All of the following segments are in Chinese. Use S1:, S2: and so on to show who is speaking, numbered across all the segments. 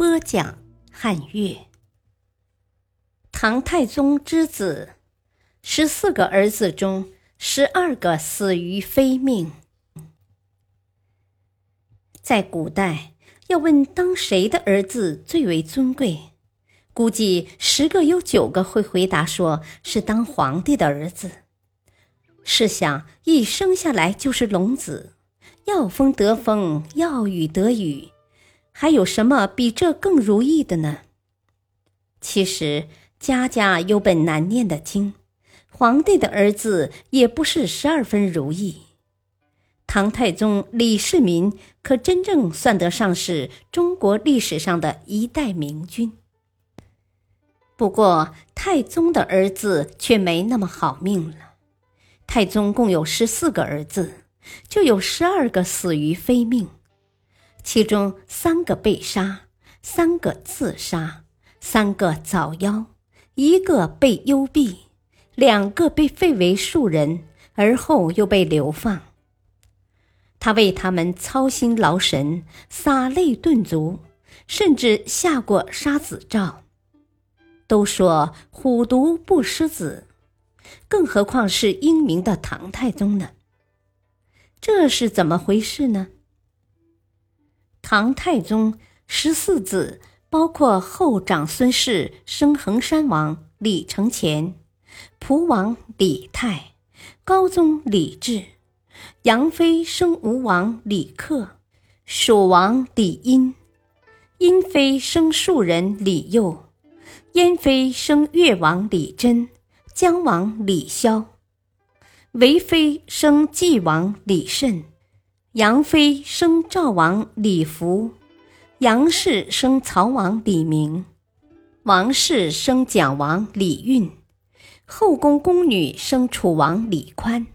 S1: 播讲汉乐。唐太宗之子，十四个儿子中。十二个死于非命。在古代，要问当谁的儿子最为尊贵，估计十个有九个会回答说是当皇帝的儿子。试想，一生下来就是龙子，要风得风，要雨得雨，还有什么比这更如意的呢？其实，家家有本难念的经。皇帝的儿子也不是十二分如意。唐太宗李世民可真正算得上是中国历史上的一代明君。不过，太宗的儿子却没那么好命了。太宗共有十四个儿子，就有十二个死于非命，其中三个被杀，三个自杀，三个早夭，一个被幽闭。两个被废为庶人，而后又被流放。他为他们操心劳神，洒泪顿足，甚至下过杀子诏。都说虎毒不食子，更何况是英明的唐太宗呢？这是怎么回事呢？唐太宗十四子，包括后长孙氏生衡山王李承乾。蒲王李泰，高宗李治，杨妃生吴王李克，蜀王李殷，殷妃生庶人李佑，燕妃生越王李贞，姜王李霄，韦妃生纪王李慎，杨妃生赵王李福，杨氏生曹王李明，王氏生蒋王李运。后宫宫女生楚王李宽，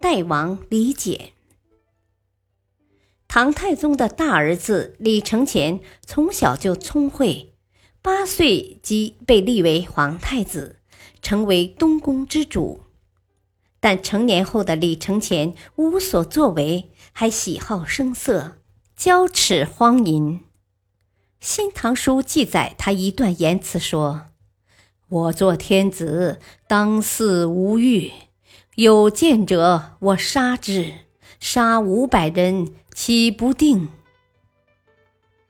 S1: 代王李简。唐太宗的大儿子李承乾从小就聪慧，八岁即被立为皇太子，成为东宫之主。但成年后的李承乾无所作为，还喜好声色，骄侈荒淫。《新唐书》记载他一段言辞说。我做天子，当嗣无欲，有见者我杀之，杀五百人，岂不定？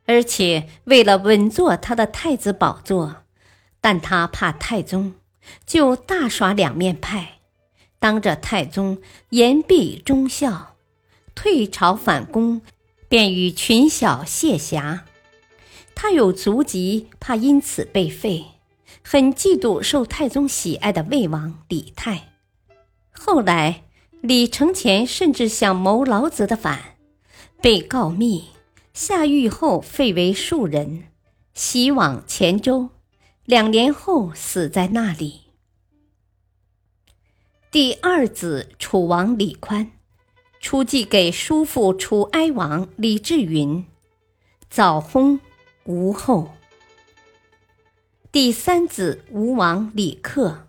S1: 而且为了稳坐他的太子宝座，但他怕太宗，就大耍两面派，当着太宗言必忠孝，退朝反攻，便与群小谢侠。他有足疾，怕因此被废。很嫉妒受太宗喜爱的魏王李泰。后来，李承乾甚至想谋老子的反，被告密，下狱后废为庶人，徙往黔州，两年后死在那里。第二子楚王李宽，出继给叔父楚哀王李志云，早薨，无后。第三子吴王李克，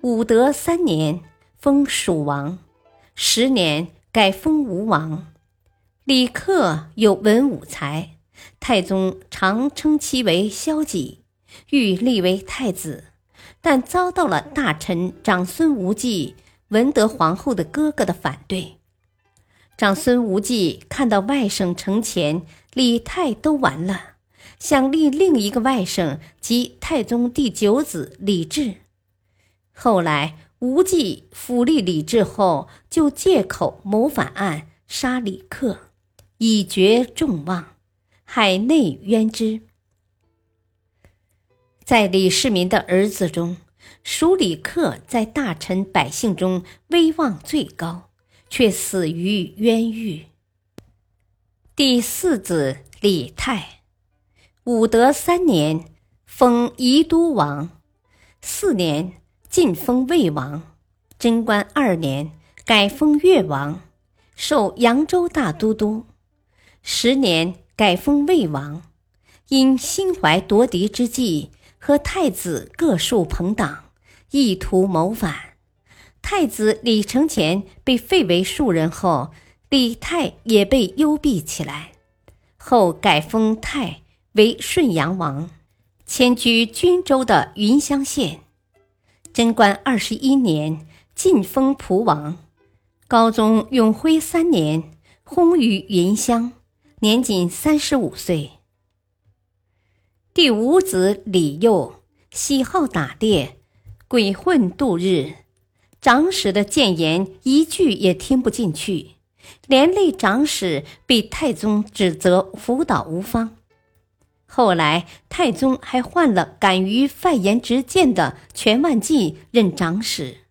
S1: 武德三年封蜀王，十年改封吴王。李克有文武才，太宗常称其为萧己，欲立为太子，但遭到了大臣长孙无忌、文德皇后的哥哥的反对。长孙无忌看到外甥承乾、李泰都完了。想立另一个外甥，即太宗第九子李治。后来无忌辅立李治后，就借口谋反案杀李克，以绝众望，海内冤之。在李世民的儿子中，属李克在大臣百姓中威望最高，却死于冤狱。第四子李泰。武德三年，封宜都王；四年，晋封魏王；贞观二年，改封越王，授扬州大都督；十年，改封魏王。因心怀夺嫡之计，和太子各树朋党，意图谋反。太子李承乾被废为庶人后，李泰也被幽闭起来。后改封泰为顺阳王，迁居均州的云乡县。贞观二十一年，晋封蒲王。高宗永徽三年，薨于云乡，年仅三十五岁。第五子李佑喜好打猎，鬼混度日，长史的谏言一句也听不进去。连累长史被太宗指责辅导无方，后来太宗还换了敢于犯言直谏的全万纪任长史。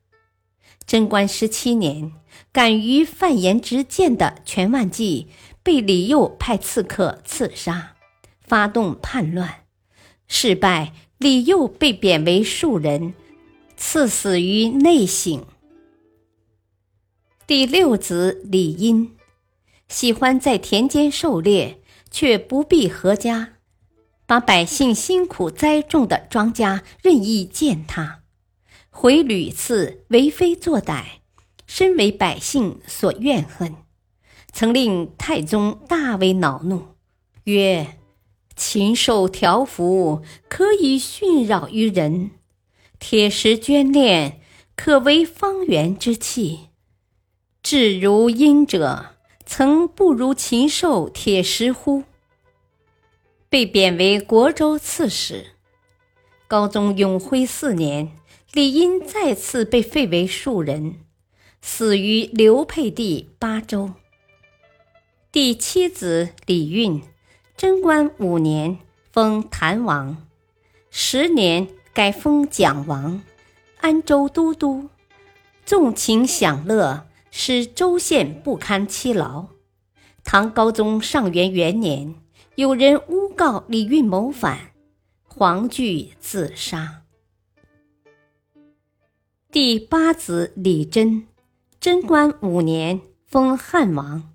S1: 贞观十七年，敢于犯言直谏的全万纪被李佑派刺客刺杀，发动叛乱，失败，李佑被贬为庶人，赐死于内省。第六子李殷，喜欢在田间狩猎，却不必阖家，把百姓辛苦栽种的庄稼任意践踏，回屡次，为非作歹，深为百姓所怨恨，曾令太宗大为恼怒，曰：“禽兽条幅，可以驯扰于人；铁石捐炼，可为方圆之器。”至如殷者，曾不如禽兽铁石乎？被贬为国州刺史。高宗永徽四年，李殷再次被废为庶人，死于刘沛地巴州。第七子李运，贞观五年封谭王，十年改封蒋王，安州都督，纵情享乐。使州县不堪其劳。唐高宗上元元年，有人诬告李运谋反，黄惧自杀。第八子李真，贞观五年封汉王，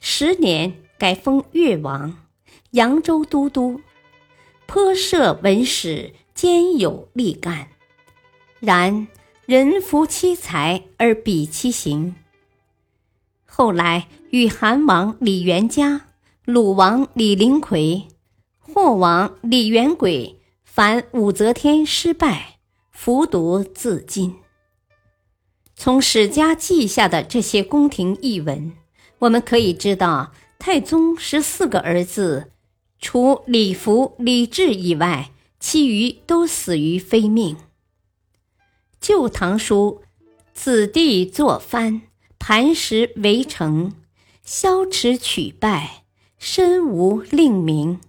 S1: 十年改封越王，扬州都督，颇设文史，兼有力干。然人服其才而比其行。后来与韩王李元嘉、鲁王李林奎、霍王李元轨反武则天失败，服毒自尽。从史家记下的这些宫廷异闻，我们可以知道，太宗十四个儿子，除李福、李治以外，其余都死于非命。《旧唐书》，子弟作藩。磐石围城，消持取败，身无令名。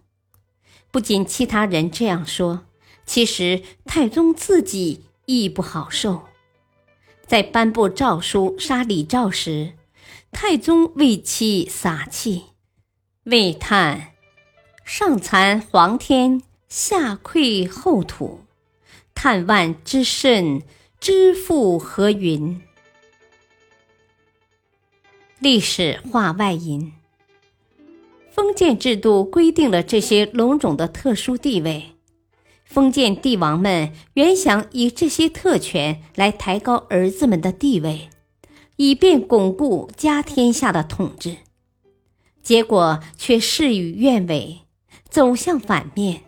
S1: 不仅其他人这样说，其实太宗自己亦不好受。在颁布诏书杀李肇时，太宗为其洒气，谓叹：“上惭皇天，下愧后土。叹万之甚，知复何云？”历史话外音：封建制度规定了这些龙种的特殊地位，封建帝王们原想以这些特权来抬高儿子们的地位，以便巩固家天下的统治，结果却事与愿违，走向反面。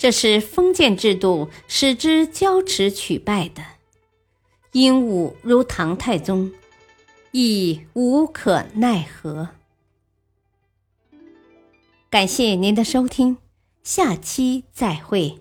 S1: 这是封建制度使之骄持取败的，鹦鹉如唐太宗。亦无可奈何。感谢您的收听，下期再会。